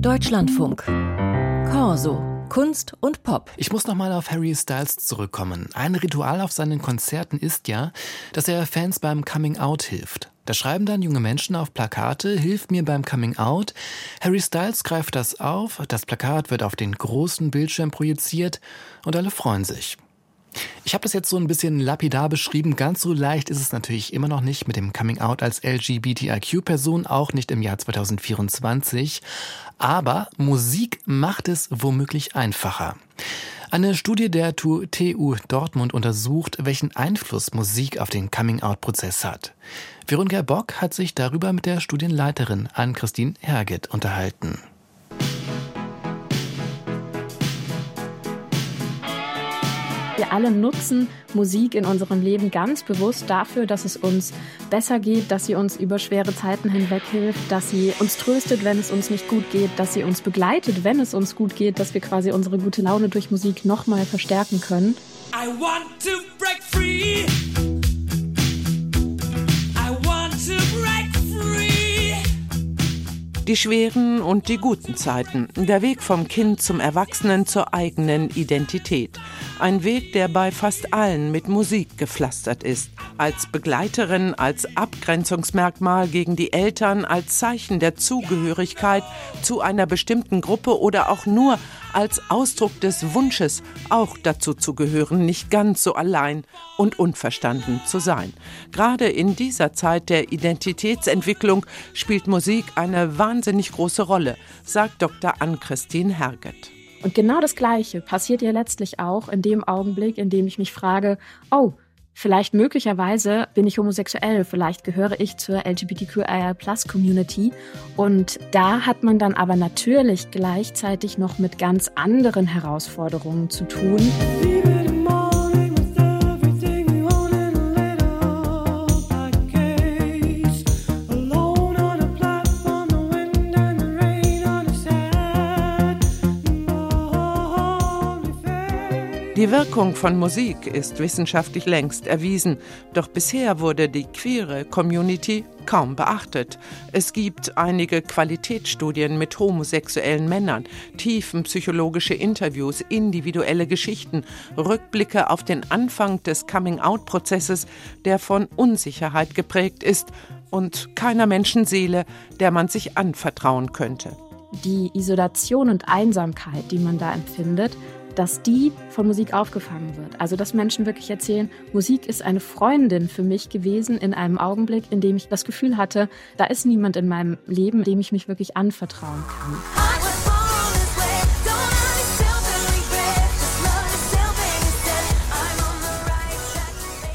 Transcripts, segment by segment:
Deutschlandfunk. Corso. Kunst und Pop. Ich muss nochmal auf Harry Styles zurückkommen. Ein Ritual auf seinen Konzerten ist ja, dass er Fans beim Coming Out hilft. Da schreiben dann junge Menschen auf Plakate, hilf mir beim Coming Out. Harry Styles greift das auf, das Plakat wird auf den großen Bildschirm projiziert und alle freuen sich. Ich habe das jetzt so ein bisschen lapidar beschrieben. Ganz so leicht ist es natürlich immer noch nicht mit dem Coming Out als LGBTIQ-Person, auch nicht im Jahr 2024. Aber Musik macht es womöglich einfacher. Eine Studie der TU Dortmund untersucht, welchen Einfluss Musik auf den Coming-out-Prozess hat. Veronika Bock hat sich darüber mit der Studienleiterin Ann-Christine Herget unterhalten. Alle nutzen Musik in unserem Leben ganz bewusst dafür, dass es uns besser geht, dass sie uns über schwere Zeiten hinweg hilft, dass sie uns tröstet, wenn es uns nicht gut geht, dass sie uns begleitet, wenn es uns gut geht, dass wir quasi unsere gute Laune durch Musik nochmal verstärken können. I want to break free. Die schweren und die guten Zeiten. Der Weg vom Kind zum Erwachsenen zur eigenen Identität. Ein Weg, der bei fast allen mit Musik gepflastert ist. Als Begleiterin, als Abgrenzungsmerkmal gegen die Eltern, als Zeichen der Zugehörigkeit zu einer bestimmten Gruppe oder auch nur als Ausdruck des Wunsches, auch dazu zu gehören, nicht ganz so allein und unverstanden zu sein. Gerade in dieser Zeit der Identitätsentwicklung spielt Musik eine wahnsinnig große Rolle, sagt Dr. Ann-Christine Herget. Und genau das Gleiche passiert ja letztlich auch in dem Augenblick, in dem ich mich frage, oh, Vielleicht möglicherweise bin ich homosexuell, vielleicht gehöre ich zur LGBTQIA-Plus-Community. Und da hat man dann aber natürlich gleichzeitig noch mit ganz anderen Herausforderungen zu tun. Die Wirkung von Musik ist wissenschaftlich längst erwiesen, doch bisher wurde die queere Community kaum beachtet. Es gibt einige Qualitätsstudien mit homosexuellen Männern, tiefenpsychologische Interviews, individuelle Geschichten, Rückblicke auf den Anfang des Coming-out-Prozesses, der von Unsicherheit geprägt ist und keiner Menschenseele, der man sich anvertrauen könnte. Die Isolation und Einsamkeit, die man da empfindet, dass die von Musik aufgefangen wird. Also dass Menschen wirklich erzählen, Musik ist eine Freundin für mich gewesen in einem Augenblick, in dem ich das Gefühl hatte, da ist niemand in meinem Leben, dem ich mich wirklich anvertrauen kann.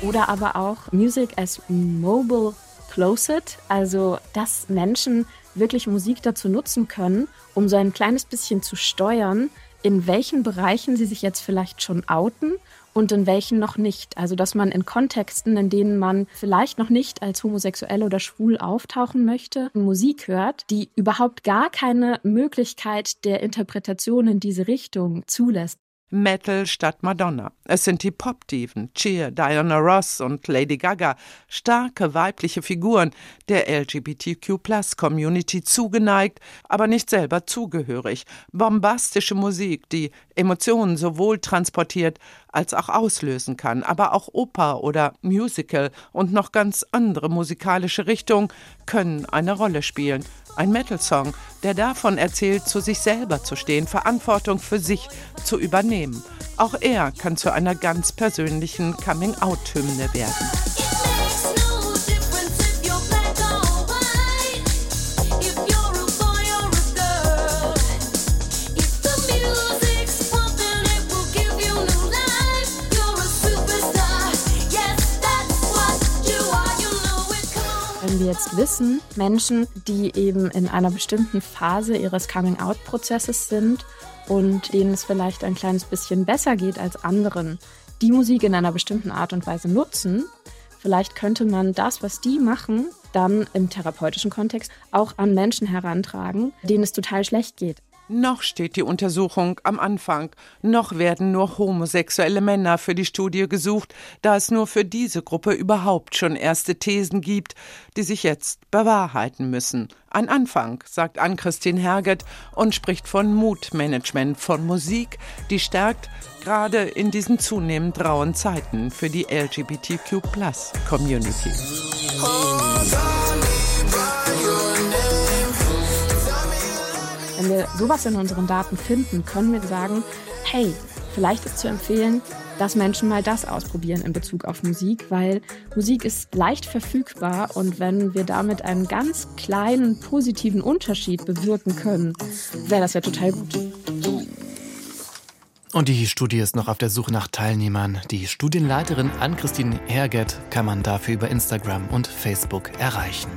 Oder aber auch Music as Mobile Closet, also dass Menschen wirklich Musik dazu nutzen können, um so ein kleines bisschen zu steuern, in welchen Bereichen sie sich jetzt vielleicht schon outen und in welchen noch nicht. Also dass man in Kontexten, in denen man vielleicht noch nicht als homosexuell oder schwul auftauchen möchte, Musik hört, die überhaupt gar keine Möglichkeit der Interpretation in diese Richtung zulässt. Metal statt Madonna. Es sind die Pop-Diven, Cheer, Diana Ross und Lady Gaga, starke weibliche Figuren der LGBTQ-Plus-Community zugeneigt, aber nicht selber zugehörig. Bombastische Musik, die Emotionen sowohl transportiert als auch auslösen kann, aber auch Oper oder Musical und noch ganz andere musikalische Richtungen können eine Rolle spielen. Ein Metal-Song, der davon erzählt, zu sich selber zu stehen, Verantwortung für sich zu übernehmen. Auch er kann zu einer ganz persönlichen Coming-out-Hymne werden. Jetzt wissen, Menschen, die eben in einer bestimmten Phase ihres Coming-out-Prozesses sind und denen es vielleicht ein kleines bisschen besser geht als anderen, die Musik in einer bestimmten Art und Weise nutzen, vielleicht könnte man das, was die machen, dann im therapeutischen Kontext auch an Menschen herantragen, denen es total schlecht geht. Noch steht die Untersuchung am Anfang. Noch werden nur homosexuelle Männer für die Studie gesucht, da es nur für diese Gruppe überhaupt schon erste Thesen gibt, die sich jetzt bewahrheiten müssen. Ein Anfang, sagt Ann-Christine Herget und spricht von Mutmanagement von Musik, die stärkt, gerade in diesen zunehmend rauen Zeiten für die LGBTQ-Plus-Community. Wenn wir sowas in unseren Daten finden, können wir sagen, hey, vielleicht ist zu empfehlen, dass Menschen mal das ausprobieren in Bezug auf Musik, weil Musik ist leicht verfügbar und wenn wir damit einen ganz kleinen positiven Unterschied bewirken können, wäre das ja total gut. Und die Studie ist noch auf der Suche nach Teilnehmern. Die Studienleiterin Ann-Christine Herget kann man dafür über Instagram und Facebook erreichen.